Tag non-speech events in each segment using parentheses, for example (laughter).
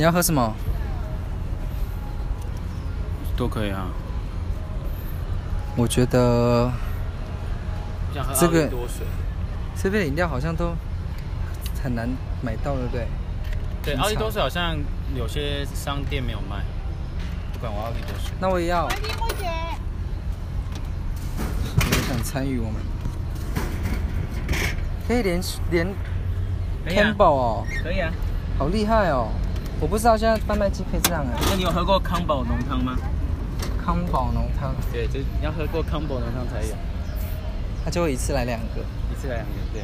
你要喝什么？都可以啊。我觉得这个多水。这边饮料好像都很难买到，对不对？对，奥利多水好像有些商店没有卖。不管我奥利多水，那我也要。你也想参与我们？可以连连 Campbell 哦，可以啊，好厉害哦！我不知道现在贩卖机可以这样哎。那你有喝过康宝浓汤吗？康宝浓汤，对，就你要喝过康宝浓汤才有。他就会一次来两个，一次来两个，对。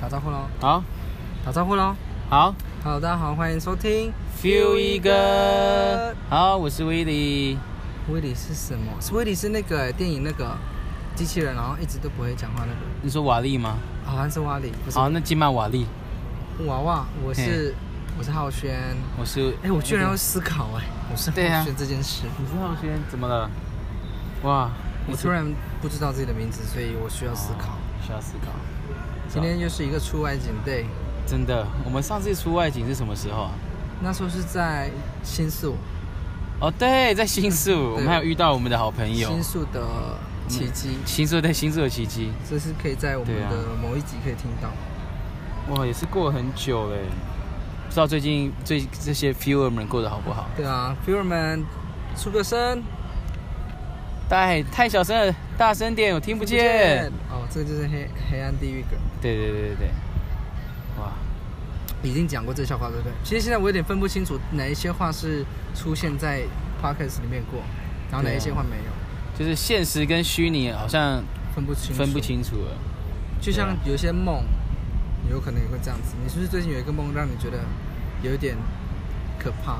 打招呼喽！好，打招呼喽！好好，大家好，欢迎收听 Feel 一个。好，我是威利。威利是什么？是威利是那个电影那个机器人，然后一直都不会讲话那个。你说瓦力吗？好像是瓦力。好，那金马瓦力。娃娃，我是我是浩轩，我是哎，我居然要思考哎，我是浩轩这件事。你是浩轩，怎么了？哇，我突然不知道自己的名字，所以我需要思考，需要思考。今天又是一个出外景 day，真的。我们上次出外景是什么时候啊？那时候是在新宿。哦，对，在新宿，我们还有遇到我们的好朋友。新宿的奇迹，新宿对新宿的奇迹，这是可以在我们的某一集可以听到。哇，也是过了很久嘞，不知道最近最这些 viewer 们过得好不好？对啊，viewer 们出个声，太太小声了，大声点，我听不见。听不见哦，这个就是黑黑暗地狱梗。对对对对对。哇，已经讲过这个笑话对不对？其实现在我有点分不清楚哪一些话是出现在 podcast 里面过，然后哪一些话没有。就是现实跟虚拟好像分不清分不清楚了。就像有些梦。有可能也会这样子。你是不是最近有一个梦让你觉得有一点可怕？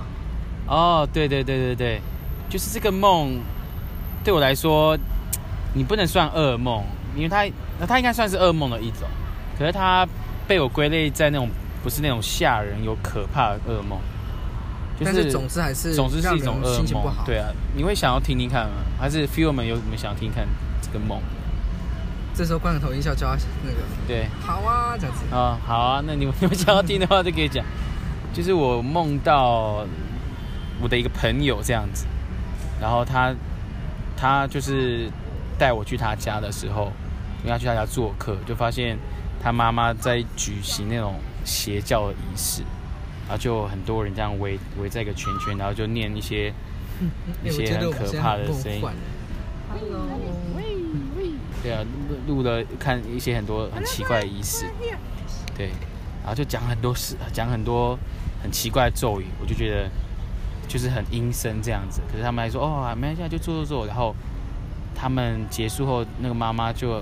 哦，对对对对对，就是这个梦对我来说，你不能算噩梦，因为它那它应该算是噩梦的一种，可是它被我归类在那种不是那种吓人、有可怕的噩梦。就是、但是总之还是总之是一种噩梦。对啊，你会想要听听看吗？还是 feel 们有什么想听看这个梦？这时候罐头音效就要那个，对，好啊，这样子啊、哦，好啊，那你们 (laughs) 你们想要听的话就可以讲。就是我梦到我的一个朋友这样子，然后他他就是带我去他家的时候，因为他去他家做客，就发现他妈妈在举行那种邪教的仪式，然后就很多人这样围围在一个圈圈，然后就念一些一些很可怕的声音。对啊，录录了看一些很多很奇怪的仪式，对，然后就讲很多事，讲很多很奇怪的咒语，我就觉得就是很阴森这样子。可是他们还说哦，没关系，就做做做。然后他们结束后，那个妈妈就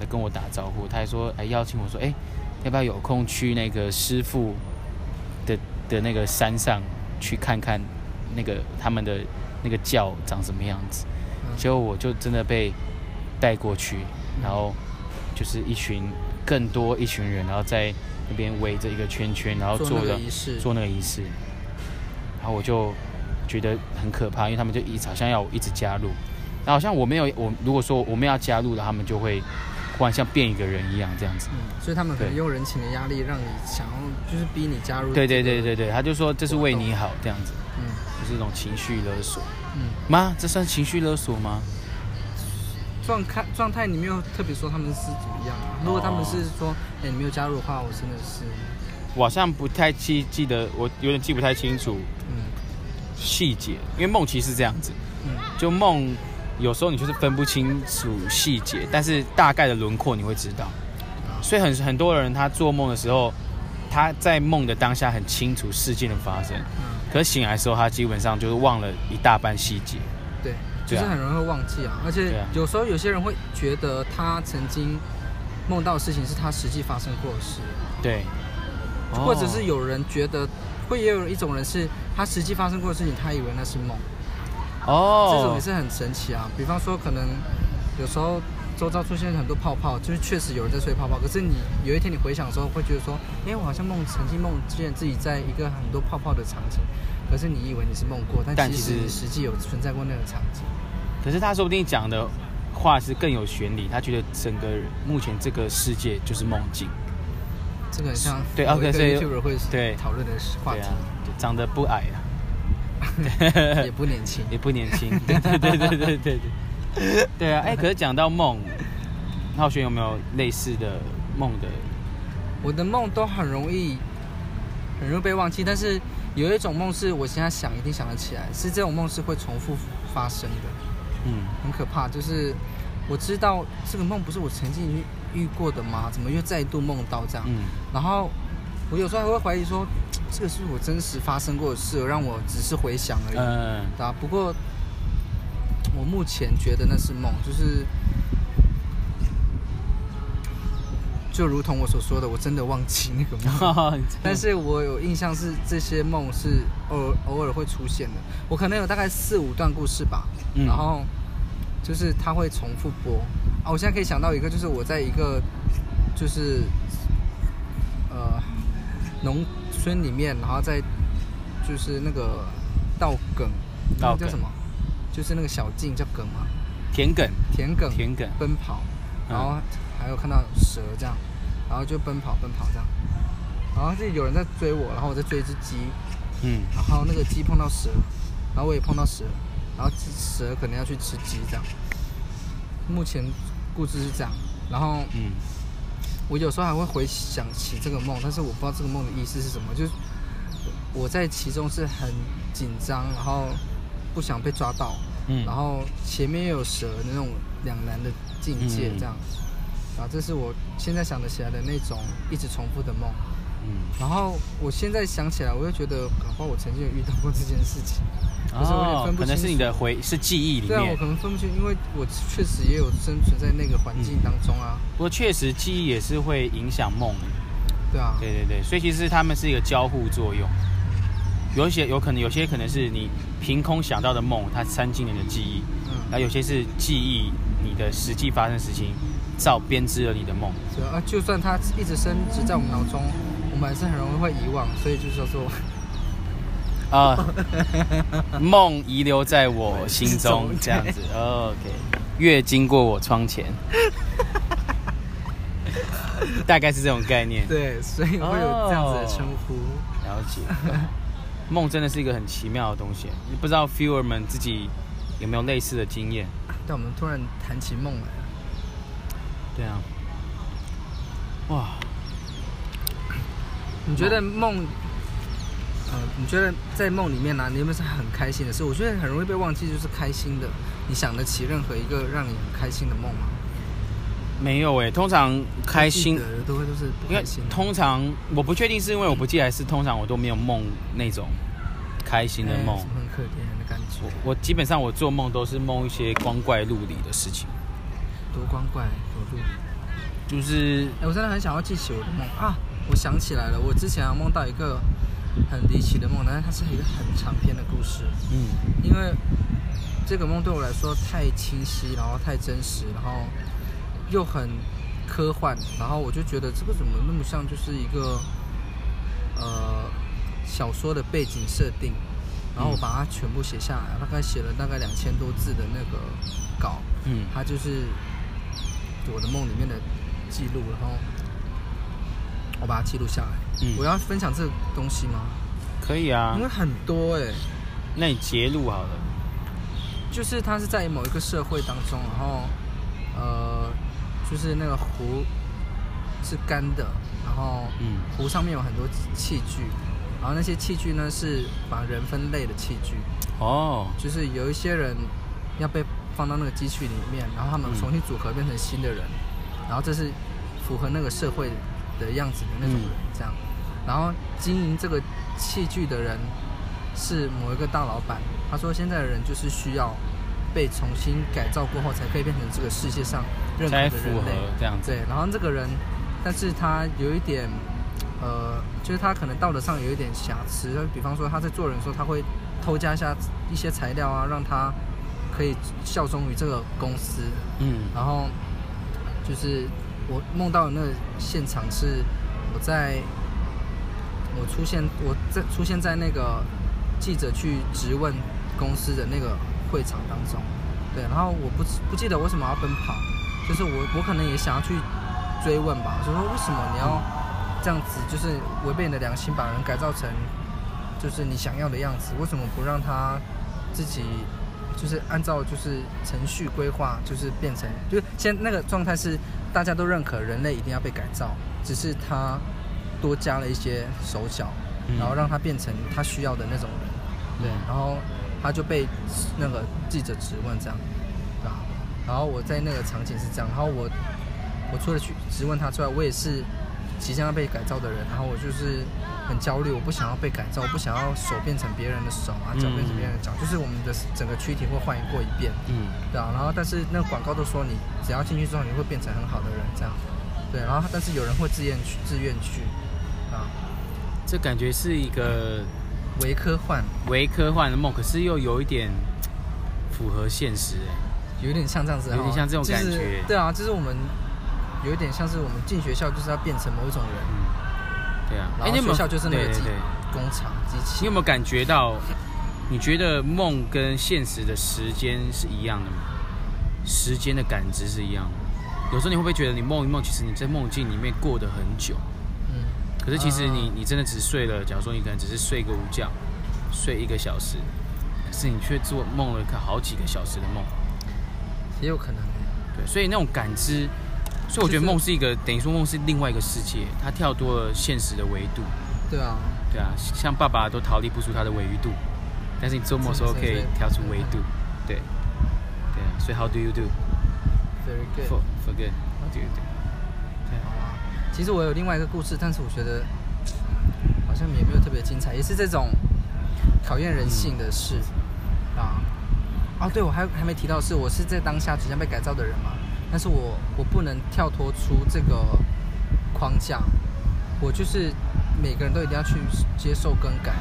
来跟我打招呼，她还说哎邀请我说哎要不要有空去那个师傅的的那个山上去看看那个他们的那个教长什么样子？结果我就真的被。带过去，然后就是一群更多一群人，然后在那边围着一个圈圈，然后做了做那个仪式，然后我就觉得很可怕，因为他们就一直好像要我一直加入，然后好像我没有我如果说我们要加入了，他们就会忽然像变一个人一样这样子。嗯，所以他们可能用人情的压力让你想要就是逼你加入。对对对对对，他就说这是为你好这样子，嗯，就是一种情绪勒索。嗯，妈，这算情绪勒索吗？状态状态，你没有特别说他们是怎么样啊？如果他们是说，哎、欸，你没有加入的话，我真的是，我好像不太记记得，我有点记不太清楚，嗯，细节，因为梦琪是这样子，嗯，就梦有时候你就是分不清楚细节，但是大概的轮廓你会知道，所以很很多人他做梦的时候，他在梦的当下很清楚事件的发生，嗯，可是醒来的时候他基本上就是忘了一大半细节，对。就是很容易会忘记啊，而且有时候有些人会觉得他曾经梦到的事情是他实际发生过的事，对，或者是有人觉得会也有一种人是他实际发生过的事情，他以为那是梦，哦，这种也是很神奇啊。比方说，可能有时候周遭出现很多泡泡，就是确实有人在吹泡泡，可是你有一天你回想的时候，会觉得说，哎，我好像梦曾经梦见自己在一个很多泡泡的场景。可是你以为你是梦过，但其实实际有存在过那个场景。可是他说不定讲的话是更有玄理，他觉得整个目前这个世界就是梦境。这个很像对，OK，所以会对讨论的话题，啊、长得不矮啊，也不年轻，也不年轻，对对对对对对对，对啊，哎，可是讲到梦，浩轩有没有类似的梦的？我的梦都很容易很容易被忘记，但是有一种梦是我现在想一定想得起来，是这种梦是会重复发生的，嗯，很可怕，就是我知道这个梦不是我曾经。遇过的吗？怎么又再度梦到这样？嗯，然后我有时候还会怀疑说，这个是我真实发生过的事，让我只是回想而已。嗯，对啊。不过我目前觉得那是梦，就是就如同我所说的，我真的忘记那个梦。(laughs) 但是我有印象是这些梦是偶尔偶尔会出现的。我可能有大概四五段故事吧。嗯，然后就是它会重复播。啊，我现在可以想到一个，就是我在一个，就是，呃，农村里面，然后在，就是那个稻埂，那个叫什么？就是那个小径叫埂吗？田埂。田埂。田埂。奔跑，然后还有看到蛇这样，然后就奔跑奔跑这样，然后就有人在追我，然后我在追一只鸡，嗯，然后那个鸡碰到蛇，然后我也碰到蛇，然后蛇可能要去吃鸡这样，目前。故事是这样，然后，嗯，我有时候还会回想起这个梦，但是我不知道这个梦的意思是什么。就是我在其中是很紧张，然后不想被抓到，嗯，然后前面又有蛇的那种两难的境界，这样，啊，这是我现在想得起来的那种一直重复的梦。嗯，然后我现在想起来，我又觉得，搞不好我曾经有遇到过这件事情。哦，可能是你的回是记忆里面。对啊，我可能分不清，因为我确实也有生存在那个环境当中啊。不过确实记忆也是会影响梦。对啊。对对对，所以其实他们是一个交互作用。有一些有可能，有些可能是你凭空想到的梦，它掺进你的记忆。嗯。然后有些是记忆你的实际发生的事情，造编织了你的梦。对啊，就算它一直升值在我们脑中，我们还是很容易会遗忘，所以就是说说。(laughs) 啊，梦遗留在我心中，这样子。OK，月经过我窗前，大概是这种概念。对，所以会有这样子的称呼。Oh, 了解，梦真的是一个很奇妙的东西。你不知道 viewer 们自己有没有类似的经验？但我们突然谈起梦来了。对啊。哇，你觉得梦？嗯，你觉得在梦里面呢、啊，你有没有是很开心的事？我觉得很容易被忘记，就是开心的。你想得起任何一个让你很开心的梦吗？没有诶、欸，通常开心的都会都是不开心。通常我不确定是因为我不记得，还是通常我都没有梦那种开心的梦。欸、很可怜的感觉。我基本上我做梦都是梦一些光怪陆离的事情。多光怪多陆离。就是，哎、欸，我真的很想要记起我的梦啊！我想起来了，我之前梦到一个。很离奇的梦，但是它是一个很长篇的故事。嗯，因为这个梦对我来说太清晰，然后太真实，然后又很科幻，然后我就觉得这个怎么那么像就是一个呃小说的背景设定，然后我把它全部写下来，大概写了大概两千多字的那个稿。嗯，它就是我的梦里面的记录，然后。我把它记录下来。嗯，我要分享这个东西吗？可以啊，因为很多哎、欸。那你截录好了。就是它是在某一个社会当中，然后呃，就是那个湖是干的，然后嗯，湖上面有很多器具，然后那些器具呢是把人分类的器具。哦。就是有一些人要被放到那个机器里面，然后他们重新组合变成新的人，嗯、然后这是符合那个社会。的样子的那种人，这样，然后经营这个器具的人是某一个大老板。他说，现在的人就是需要被重新改造过后，才可以变成这个世界上任何的人类。符合这样子。对，然后这个人，但是他有一点，呃，就是他可能道德上有一点瑕疵。比方说，他在做人的时候，他会偷加一下一些材料啊，让他可以效忠于这个公司。嗯，然后就是。我梦到的那个现场是，我在，我出现我在出现在那个记者去质问公司的那个会场当中，对，然后我不不记得为什么要奔跑，就是我我可能也想要去追问吧，就说为什么你要这样子，就是违背你的良心，把人改造成就是你想要的样子，为什么不让他自己就是按照就是程序规划，就是变成就是现在那个状态是大家都认可人类一定要被改造，只是他多加了一些手脚，然后让他变成他需要的那种人，对，然后。他就被那个记者质问这样，啊，然后我在那个场景是这样，然后我我除了去质问他之外，我也是即将要被改造的人，然后我就是很焦虑，我不想要被改造，我不想要手变成别人的手啊，脚变成别人的脚，就是我们的整个躯体会换过一遍，嗯，对啊，然后但是那个广告都说你只要进去之后你会变成很好的人这样，对，然后但是有人会自愿去自愿去，啊，这感觉是一个。伪科幻，伪科幻的梦，可是又有一点符合现实，有点像这样子，有点像这种感觉。就是、对啊，就是我们有一点像是我们进学校就是要变成某一种人。嗯、对啊，然后学校就是那个机工厂机器。你有没有感觉到？你觉得梦跟现实的时间是一样的吗？时间的感知是一样的。有时候你会不会觉得你梦一梦，其实你在梦境里面过得很久？嗯可是其实你你真的只睡了，假如说你可能只是睡个午觉，睡一个小时，可是你却做梦了好几个小时的梦，也有可能。对，所以那种感知，所以我觉得梦是一个等于说梦是另外一个世界，它跳脱了现实的维度。对啊，对啊，像爸爸都逃离不出他的维度，但是你做梦的时候可以跳出维度。对，对啊，所以 How do you do? Very good. For for good. How do you do? 对其实我有另外一个故事，但是我觉得好像也没有特别精彩，也是这种考验人性的事、嗯、啊。哦，对，我还还没提到是，我是在当下即将被改造的人嘛，但是我我不能跳脱出这个框架，我就是每个人都一定要去接受更改，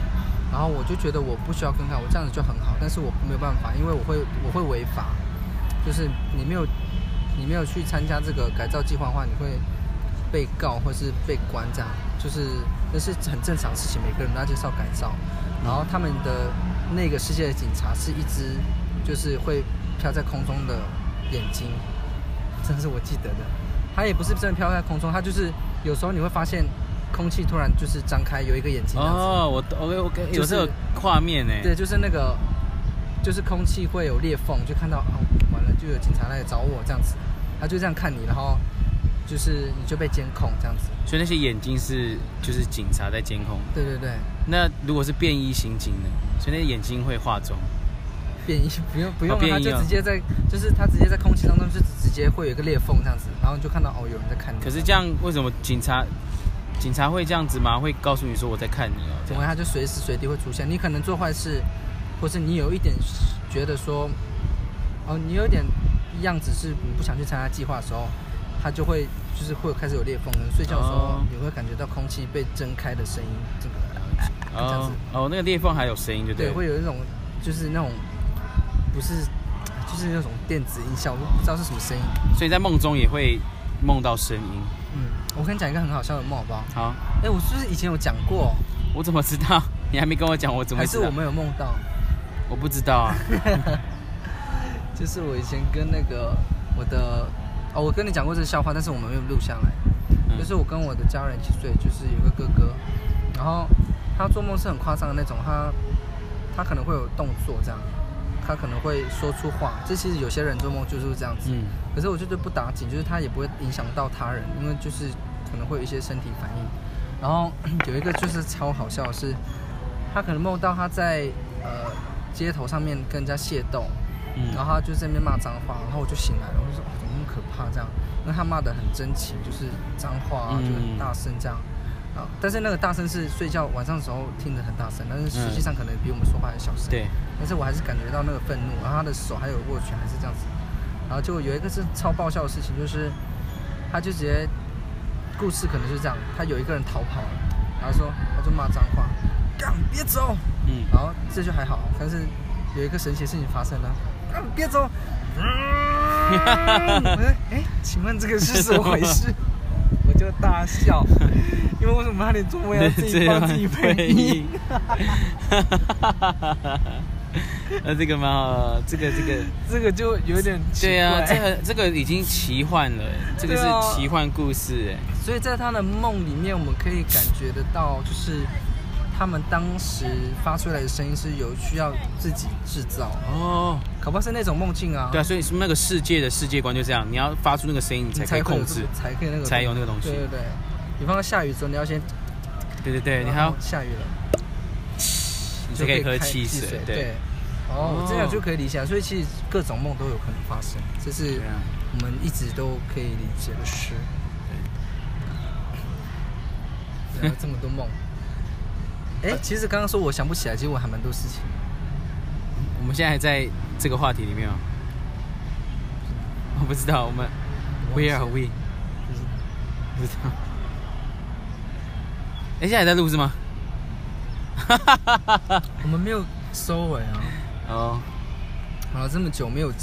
然后我就觉得我不需要更改，我这样子就很好，但是我没有办法，因为我会我会违法，就是你没有你没有去参加这个改造计划的话，你会。被告或是被关，这样就是那是很正常的事情。每个人都要接受改造，然后他们的那个世界的警察是一只就是会飘在空中的眼睛，这是我记得的。它也不是真的飘在空中，它就是有时候你会发现空气突然就是张开，有一个眼睛。哦，我 OK OK，有这个画面呢。对，就是那个就是空气会有裂缝，就看到哦，完了就有警察来找我这样子，他就这样看你，然后。就是你就被监控这样子，所以那些眼睛是就是警察在监控。对对对。那如果是便衣刑警呢？所以那眼睛会化妆。便衣不用不用，他就直接在，就是他直接在空气当中就直接会有一个裂缝这样子，然后你就看到哦有人在看你。可是这样为什么警察警察会这样子吗？会告诉你说我在看你哦？因为他就随时随地会出现。你可能做坏事，或是你有一点觉得说，哦你有一点样子是你不想去参加计划的时候。他就会就是会开始有裂缝，睡觉的时候你会感觉到空气被睁开的声音，这个哦。哦，那个裂缝还有声音，对不对？对，会有一种就是那种不是就是那种电子音效，我不知道是什么声音。所以在梦中也会梦到声音。嗯，我跟你讲一个很好笑的梦，好不好？好。哎，我是不是以前有讲过？我怎么知道？(laughs) 你还没跟我讲，我怎么知道？还是我没有梦到？我不知道啊。(laughs) 就是我以前跟那个我的。哦，我跟你讲过这个笑话，但是我们没有录下来。嗯、就是我跟我的家人一起睡，就是有个哥哥，然后他做梦是很夸张的那种，他他可能会有动作这样，他可能会说出话。这其实有些人做梦就是这样子，嗯、可是我觉得不打紧，就是他也不会影响到他人，因为就是可能会有一些身体反应。然后有一个就是超好笑的是，他可能梦到他在呃街头上面跟人家械斗，嗯、然后他就在那边骂脏话，然后我就醒来了，我就说。可怕这样，因为他骂的很真情，就是脏话啊，就很大声这样啊。但是那个大声是睡觉晚上的时候听得很大声，但是实际上可能比我们说话还小声。对。但是我还是感觉到那个愤怒，然后他的手还有握拳，还是这样子。然后就有一个是超爆笑的事情，就是他就直接故事可能就是这样，他有一个人逃跑了，然后说他就骂脏话，干别走。嗯。然后这就还好，但是有一个神奇的事情发生了，干别走。(laughs) 嗯哎，请问这个是怎么回事？(laughs) 我就大笑，因为为什么他连做梦要自己帮自己配音？(laughs) (laughs) 那这个吗？这个这个这个就有点对啊，这个这个已经奇幻了，这个是奇幻故事哎。所以在他的梦里面，我们可以感觉得到，就是他们当时发出来的声音是有需要自己制造哦，可不是那种梦境啊。对啊，所以那个世界的世界观就这样，你要发出那个声音，你才可以控制，才可以那个才有那个东西。对对对，比方说下雨的时候，你要先，对对对，你还要下雨了，你就可以喝汽水，对。哦，这样就可以理解，所以其实各种梦都有可能发生，这是我们一直都可以理解的事。对，这么多梦。(laughs) 哎，其实刚刚说我想不起来，其实我还蛮多事情。我们现在还在这个话题里面吗？我不知道，我们 Where are we？不知道。哎，现在还在录是吗？(laughs) 我们没有收尾啊。哦，好了，这么久没有。